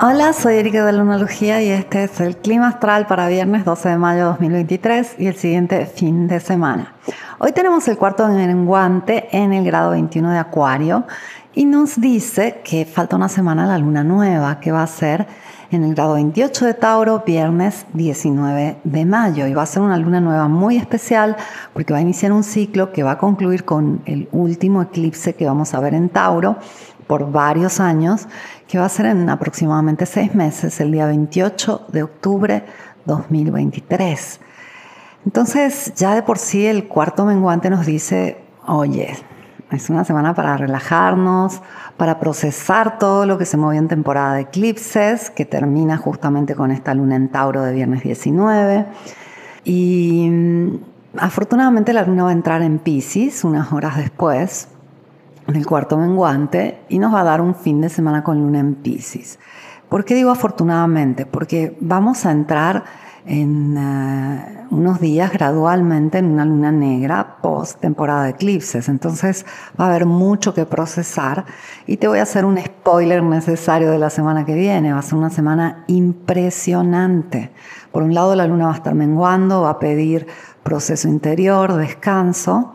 Hola, soy Erika de Lunalogía y este es el clima astral para viernes 12 de mayo de 2023 y el siguiente fin de semana. Hoy tenemos el cuarto menguante en el grado 21 de Acuario y nos dice que falta una semana la luna nueva que va a ser en el grado 28 de Tauro, viernes 19 de mayo. Y va a ser una luna nueva muy especial porque va a iniciar un ciclo que va a concluir con el último eclipse que vamos a ver en Tauro por varios años, que va a ser en aproximadamente seis meses, el día 28 de octubre 2023. Entonces, ya de por sí el cuarto menguante nos dice, oye, es una semana para relajarnos, para procesar todo lo que se movió en temporada de eclipses, que termina justamente con esta luna en Tauro de viernes 19. Y mm, afortunadamente la luna va a entrar en Pisces unas horas después, del cuarto menguante y nos va a dar un fin de semana con luna en Pisces. ¿Por qué digo afortunadamente? Porque vamos a entrar en eh, unos días gradualmente en una luna negra post temporada de eclipses. Entonces va a haber mucho que procesar y te voy a hacer un spoiler necesario de la semana que viene. Va a ser una semana impresionante. Por un lado la luna va a estar menguando, va a pedir proceso interior, descanso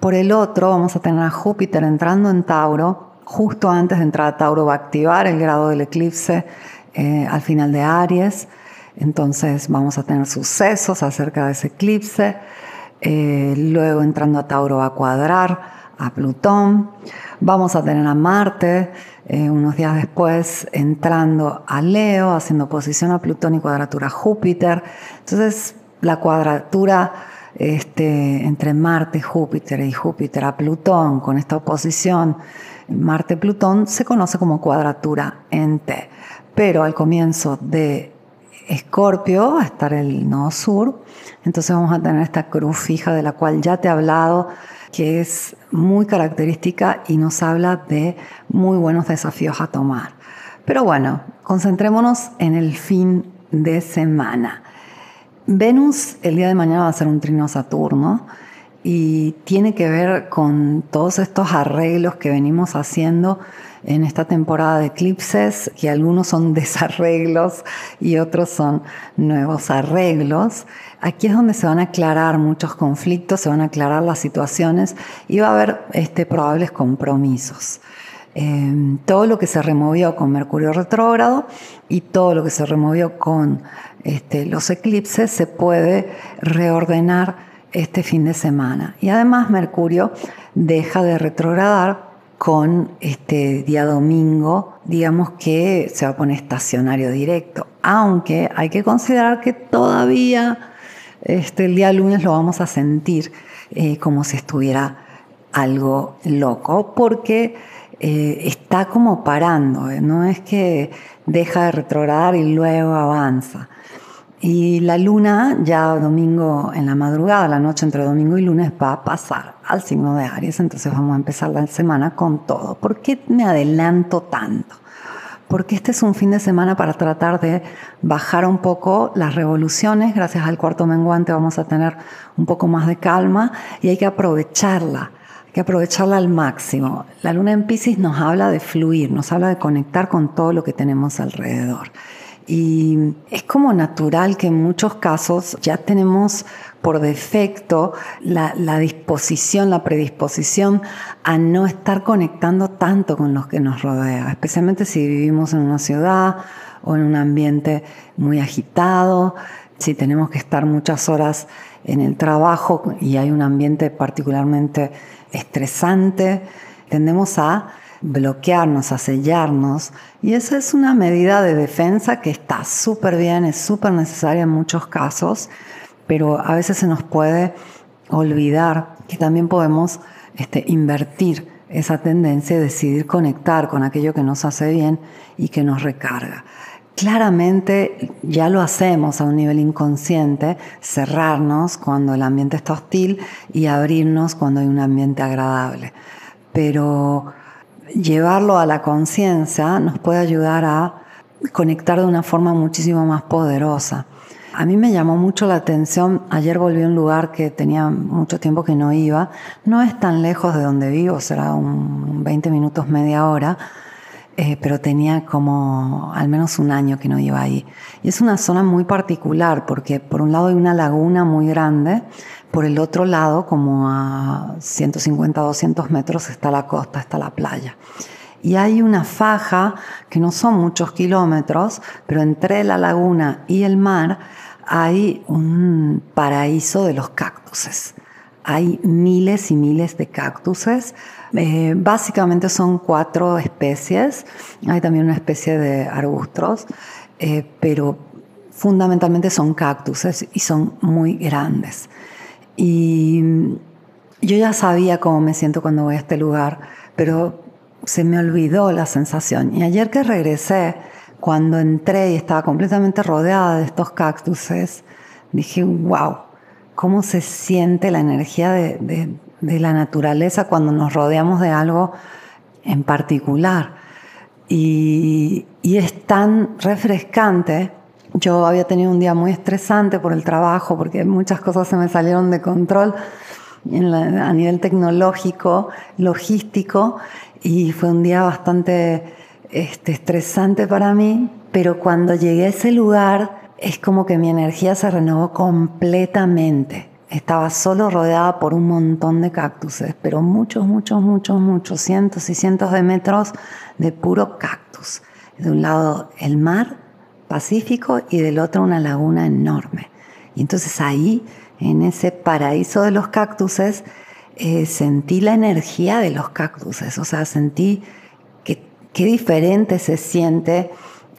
por el otro, vamos a tener a Júpiter entrando en Tauro. Justo antes de entrar a Tauro va a activar el grado del eclipse eh, al final de Aries. Entonces vamos a tener sucesos acerca de ese eclipse. Eh, luego entrando a Tauro va a cuadrar a Plutón. Vamos a tener a Marte eh, unos días después entrando a Leo, haciendo oposición a Plutón y cuadratura a Júpiter. Entonces la cuadratura este, entre Marte, Júpiter y Júpiter a Plutón, con esta oposición Marte-Plutón, se conoce como cuadratura en T. Pero al comienzo de Escorpio a estar el nodo sur, entonces vamos a tener esta cruz fija de la cual ya te he hablado, que es muy característica y nos habla de muy buenos desafíos a tomar. Pero bueno, concentrémonos en el fin de semana. Venus el día de mañana va a ser un trino Saturno y tiene que ver con todos estos arreglos que venimos haciendo en esta temporada de eclipses, y algunos son desarreglos y otros son nuevos arreglos. Aquí es donde se van a aclarar muchos conflictos, se van a aclarar las situaciones y va a haber este, probables compromisos. Em, todo lo que se removió con Mercurio retrógrado y todo lo que se removió con este, los eclipses se puede reordenar este fin de semana. Y además Mercurio deja de retrogradar con este día domingo, digamos que se va a poner estacionario directo, aunque hay que considerar que todavía este, el día lunes lo vamos a sentir eh, como si estuviera algo loco, porque eh, está como parando, ¿eh? no es que deja de retrogradar y luego avanza. Y la luna ya domingo en la madrugada, la noche entre domingo y lunes va a pasar al signo de Aries, entonces vamos a empezar la semana con todo. ¿Por qué me adelanto tanto? Porque este es un fin de semana para tratar de bajar un poco las revoluciones. Gracias al cuarto menguante vamos a tener un poco más de calma y hay que aprovecharla hay que aprovecharla al máximo. La luna en Pisces nos habla de fluir, nos habla de conectar con todo lo que tenemos alrededor. Y es como natural que en muchos casos ya tenemos por defecto la, disposición, la predisposición a no estar conectando tanto con los que nos rodea, especialmente si vivimos en una ciudad o en un ambiente muy agitado, si tenemos que estar muchas horas en el trabajo y hay un ambiente particularmente estresante, tendemos a bloquearnos, a sellarnos, y esa es una medida de defensa que está súper bien, es súper necesaria en muchos casos, pero a veces se nos puede olvidar que también podemos este, invertir esa tendencia y decidir conectar con aquello que nos hace bien y que nos recarga. Claramente ya lo hacemos a un nivel inconsciente, cerrarnos cuando el ambiente está hostil y abrirnos cuando hay un ambiente agradable. Pero llevarlo a la conciencia nos puede ayudar a conectar de una forma muchísimo más poderosa. a mí me llamó mucho la atención, ayer volví a un lugar que tenía mucho tiempo que no iba, no es tan lejos de donde vivo, será un 20 minutos, media hora, eh, pero tenía como al menos un año que no iba ahí. Y es una zona muy particular porque por un lado hay una laguna muy grande, por el otro lado, como a 150, 200 metros, está la costa, está la playa. Y hay una faja, que no son muchos kilómetros, pero entre la laguna y el mar hay un paraíso de los cactuses. Hay miles y miles de cactuses eh, básicamente son cuatro especies. Hay también una especie de arbustos, eh, pero fundamentalmente son cactus y son muy grandes. Y yo ya sabía cómo me siento cuando voy a este lugar, pero se me olvidó la sensación. Y ayer que regresé, cuando entré y estaba completamente rodeada de estos cactuses, dije, wow, cómo se siente la energía de de la naturaleza cuando nos rodeamos de algo en particular. Y, es tan refrescante. Yo había tenido un día muy estresante por el trabajo, porque muchas cosas se me salieron de control a nivel tecnológico, logístico, y fue un día bastante este, estresante para mí, pero cuando llegué a ese lugar es como que mi energía se renovó completamente. Estaba solo rodeada por un montón de cactuses, pero muchos, muchos, muchos, muchos, cientos y cientos de metros de puro cactus. De un lado el mar Pacífico y del otro una laguna enorme. Y entonces ahí, en ese paraíso de los cactuses, eh, sentí la energía de los cactuses, o sea, sentí que qué diferente se siente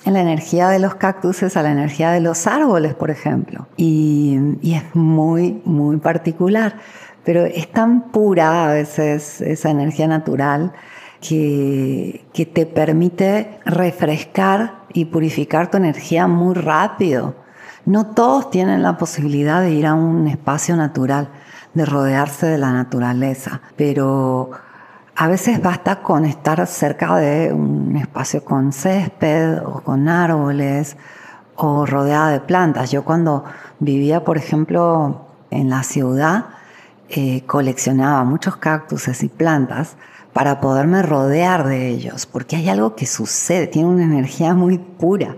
en la energía de los cactuses a la energía de los árboles, por ejemplo. Y, es muy, muy particular. Pero es tan pura a veces esa energía natural que, que te permite refrescar y purificar tu energía muy rápido. No todos tienen la posibilidad de ir a un espacio natural, de rodearse de la naturaleza, pero a veces basta con estar cerca de un espacio con césped o con árboles o rodeada de plantas. Yo cuando vivía, por ejemplo, en la ciudad, eh, coleccionaba muchos cactuses y plantas para poderme rodear de ellos, porque hay algo que sucede, tiene una energía muy pura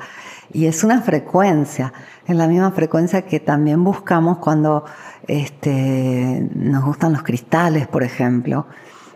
y es una frecuencia, es la misma frecuencia que también buscamos cuando este, nos gustan los cristales, por ejemplo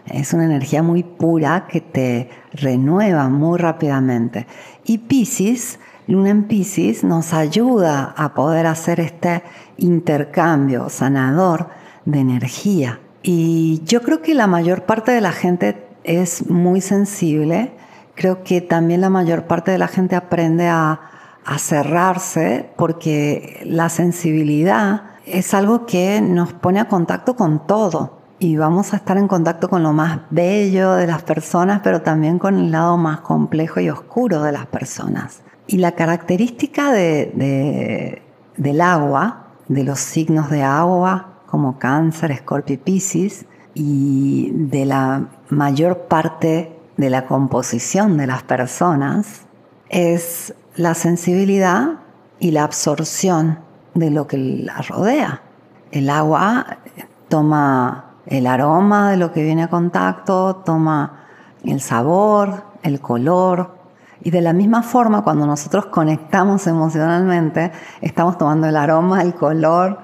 es una energía muy pura que te renueva muy rápidamente. Y Pisces, Luna en Pisces, nos ayuda a poder hacer este intercambio sanador de energía. Y yo creo que la mayor parte de la gente es muy sensible. Creo que también la mayor parte de la gente aprende a, cerrarse porque la sensibilidad es algo que nos pone a contacto con todo y vamos a estar en contacto con lo más bello de las personas, pero también con el lado más complejo y oscuro de las personas. Y la característica de, del agua, de los signos de agua, como cáncer, escorpio y piscis, y de la mayor parte de la composición de las personas, es la sensibilidad y la absorción de lo que la rodea. El agua toma el aroma de lo que viene a contacto, toma el sabor, el color. Y de la misma forma, cuando nosotros conectamos emocionalmente, estamos tomando el aroma, el color,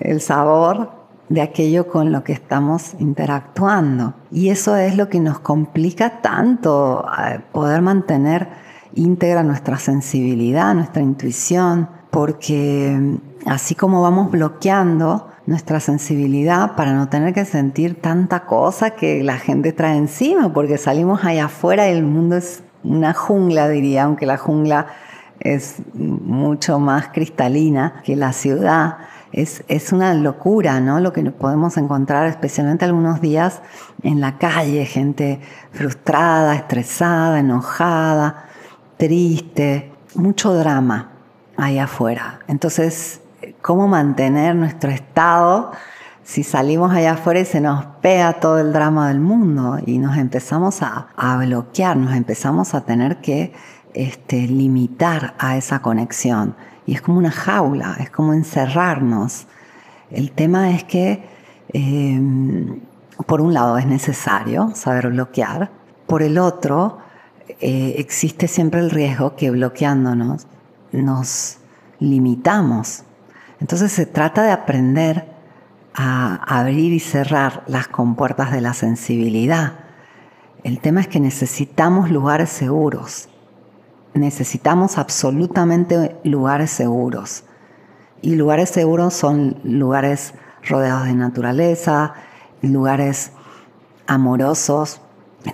el sabor de aquello con lo que estamos interactuando. Y eso es lo que nos complica tanto eh, poder mantener íntegra nuestra sensibilidad, nuestra intuición, porque mm, así como vamos bloqueando nuestra sensibilidad para no tener que sentir tanta cosa que la gente trae encima, porque salimos allá afuera y el mundo es una jungla, diría, aunque la jungla es mucho más cristalina que la ciudad. Es, es, una locura, ¿no? Lo que podemos encontrar, especialmente algunos días en la calle, gente frustrada, estresada, enojada, triste, mucho drama allá afuera. Entonces, cómo mantener nuestro estado si salimos allá afuera y se nos pega todo el drama del mundo y nos empezamos a, bloquear, nos empezamos a tener que este, limitar a esa conexión. Y es como una jaula, es como encerrarnos. El tema es que, em, por un lado, es necesario saber bloquear, por el otro, eh, existe siempre el riesgo que bloqueándonos nos limitamos. Entonces se trata de aprender a abrir y cerrar las compuertas de la sensibilidad. El tema es que necesitamos lugares seguros. Necesitamos absolutamente lugares seguros. Y lugares seguros son lugares rodeados de naturaleza, lugares amorosos,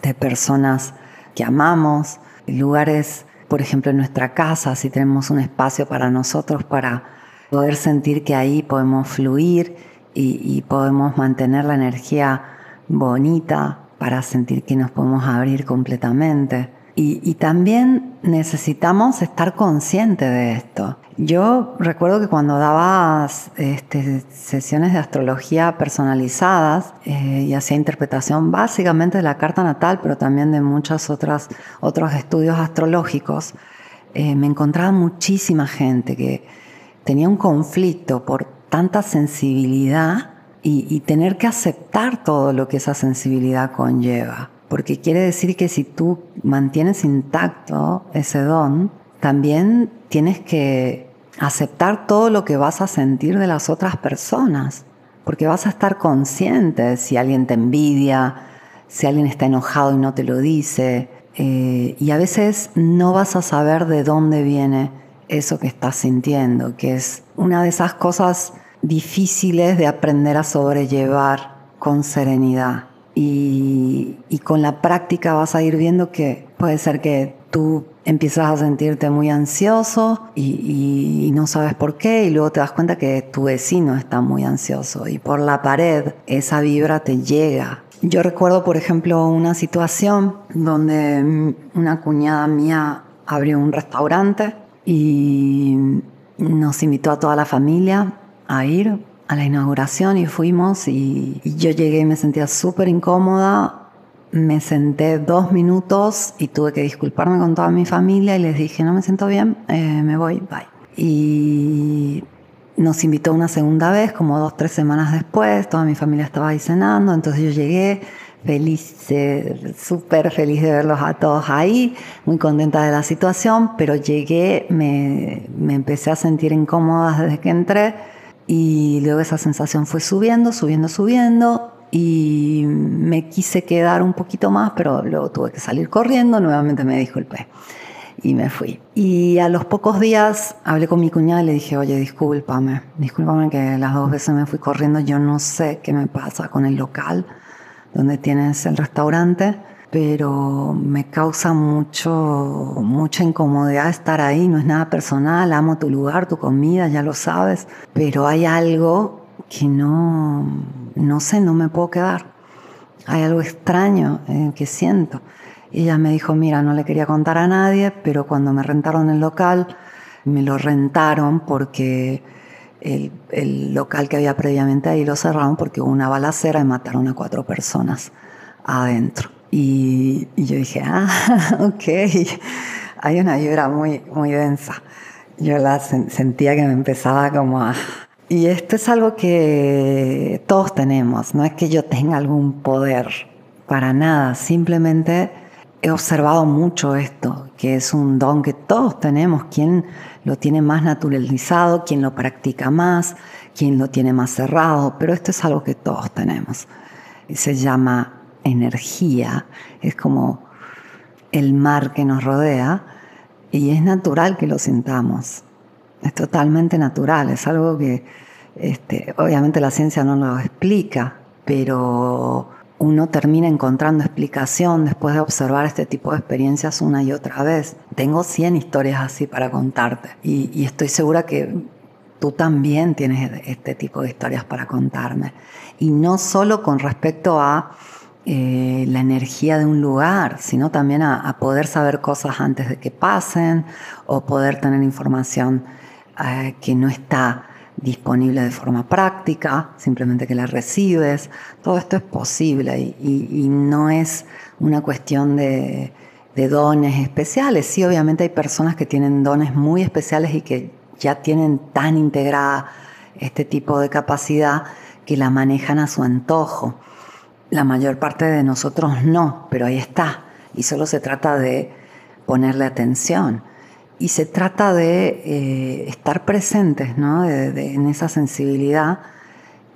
de personas que amamos, lugares, por ejemplo, en nuestra casa, si tenemos un espacio para nosotros, para poder sentir que ahí podemos fluir y, podemos mantener la energía bonita para sentir que nos podemos abrir completamente. Y, también necesitamos estar conscientes de esto. Yo recuerdo que cuando daba este, sesiones de astrología personalizadas eh, y hacía interpretación básicamente de la carta natal, pero también de muchos otros estudios astrológicos, eh, me encontraba muchísima gente que tenía un conflicto por tanta sensibilidad y, tener que aceptar todo lo que esa sensibilidad conlleva. Porque quiere decir que si tú mantienes intacto ese don, también tienes que aceptar todo lo que vas a sentir de las otras personas. Porque vas a estar consciente si alguien te envidia, si alguien está enojado y no te lo dice. Eh, y a veces no vas a saber de dónde viene eso que estás sintiendo, que es una de esas cosas difíciles de aprender a sobrellevar con serenidad. Y, con la práctica vas a ir viendo que puede ser que tú empiezas a sentirte muy ansioso y, y, no sabes por qué y luego te das cuenta que tu vecino está muy ansioso y por la pared esa vibra te llega. Yo recuerdo, por ejemplo, una situación donde una cuñada mía abrió un restaurante y nos invitó a toda la familia a ir a la inauguración y fuimos y, yo llegué y me sentía súper incómoda. Me senté dos minutos y tuve que disculparme con toda mi familia y les dije, no me siento bien, eh, me voy, bye. Y nos invitó una segunda vez, como dos, tres semanas después, toda mi familia estaba ahí cenando, entonces yo llegué, feliz, súper feliz de verlos a todos ahí, muy contenta de la situación, pero llegué, me, me empecé a sentir incómoda desde que entré y luego esa sensación fue subiendo, subiendo, subiendo y me quise quedar un poquito más, pero luego tuve que salir corriendo, nuevamente me disculpé y me fui. Y a los pocos días hablé con mi cuñada y le dije, oye, discúlpame, discúlpame que las dos veces me fui corriendo, yo no sé qué me pasa con el local donde tienes el restaurante, pero me causa mucho, mucha incomodidad estar ahí, no es nada personal, amo tu lugar, tu comida, ya lo sabes, pero hay algo que no, no sé, no me puedo quedar. Hay algo extraño eh, que siento. Y ella me dijo, mira, no le quería contar a nadie, pero cuando me rentaron el local, me lo rentaron porque el, local que había previamente ahí lo cerraron porque hubo una balacera y mataron a cuatro personas adentro. Y, yo dije, ah, ok, hay una vibra muy, muy densa. Yo la sentía que me empezaba como a... Y esto es algo que todos tenemos, no es que yo tenga algún poder, para nada, simplemente he observado mucho esto, que es un don que todos tenemos, quien lo tiene más naturalizado, quien lo practica más, quien lo tiene más cerrado, pero esto es algo que todos tenemos. se llama energía, es como el mar que nos rodea y es natural que lo sintamos. Es totalmente natural, es algo que este, obviamente la ciencia no lo explica, pero uno termina encontrando explicación después de observar este tipo de experiencias una y otra vez. Tengo 100 historias así para contarte y, estoy segura que tú también tienes este tipo de historias para contarme. Y no solo con respecto a eh, la energía de un lugar, sino también a, poder saber cosas antes de que pasen o poder tener información eh, que no está disponible de forma práctica, simplemente que la recibes. Todo esto es posible y, no es una cuestión de, dones especiales. Sí, obviamente hay personas que tienen dones muy especiales y que ya tienen tan integrada este tipo de capacidad que la manejan a su antojo. La mayor parte de nosotros no, pero ahí está. Y solo se trata de ponerle atención. Y se trata de eh, estar presentes ¿no? en esa sensibilidad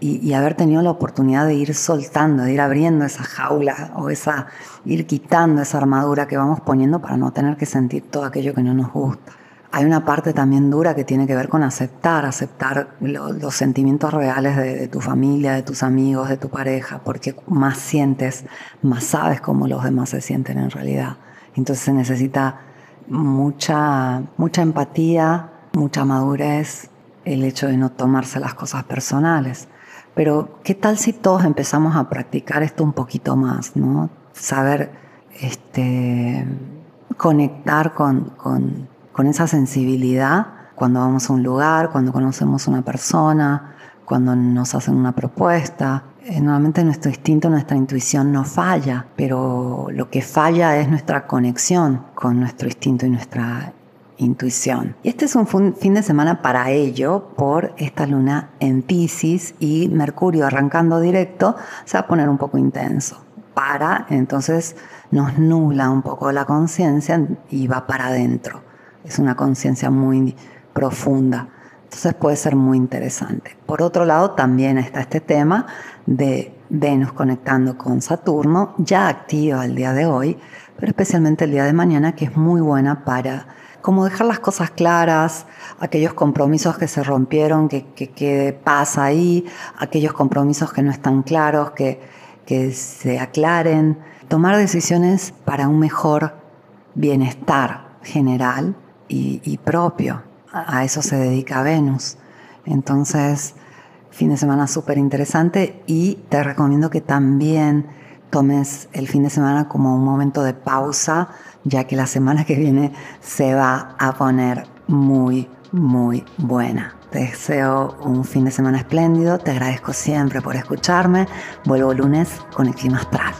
y, haber tenido la oportunidad de ir soltando, de ir abriendo esa jaula o esa, ir quitando esa armadura que vamos poniendo para no tener que sentir todo aquello que no nos gusta. Hay una parte también dura que tiene que ver con aceptar, aceptar los sentimientos reales de, de, tu familia, de tus amigos, de tu pareja, porque más sientes, más sabes cómo los demás se sienten en realidad. Entonces se necesita mucha, mucha empatía, mucha madurez, el hecho de no tomarse las cosas personales. Pero, ¿qué tal si todos empezamos a practicar esto un poquito más? ¿no? Saber este, conectar con, esa sensibilidad cuando vamos a un lugar, cuando conocemos a una persona, cuando nos hacen una propuesta. Eh, normalmente nuestro instinto, nuestra intuición no falla, pero lo que falla es nuestra conexión con nuestro instinto y nuestra intuición. Y este es un fin de semana para ello por esta luna en Pisces y Mercurio arrancando directo se va a poner un poco intenso. Para, entonces nos nubla un poco la conciencia y va para adentro. Es una conciencia muy profunda. Entonces puede ser muy interesante. Por otro lado, también está este tema de Venus conectando con Saturno, ya activa el día de hoy, pero especialmente el día de mañana, que es muy buena para como dejar las cosas claras, aquellos compromisos que se rompieron, que, que, pasa ahí, aquellos compromisos que no están claros, que, que se aclaren, tomar decisiones para un mejor bienestar general y, propio. A eso se dedica Venus. Entonces, fin de semana súper interesante y te recomiendo que también tomes el fin de semana como un momento de pausa ya que la semana que viene se va a poner muy, muy buena. Te deseo un fin de semana espléndido, te agradezco siempre por escucharme, vuelvo lunes con el clima astral.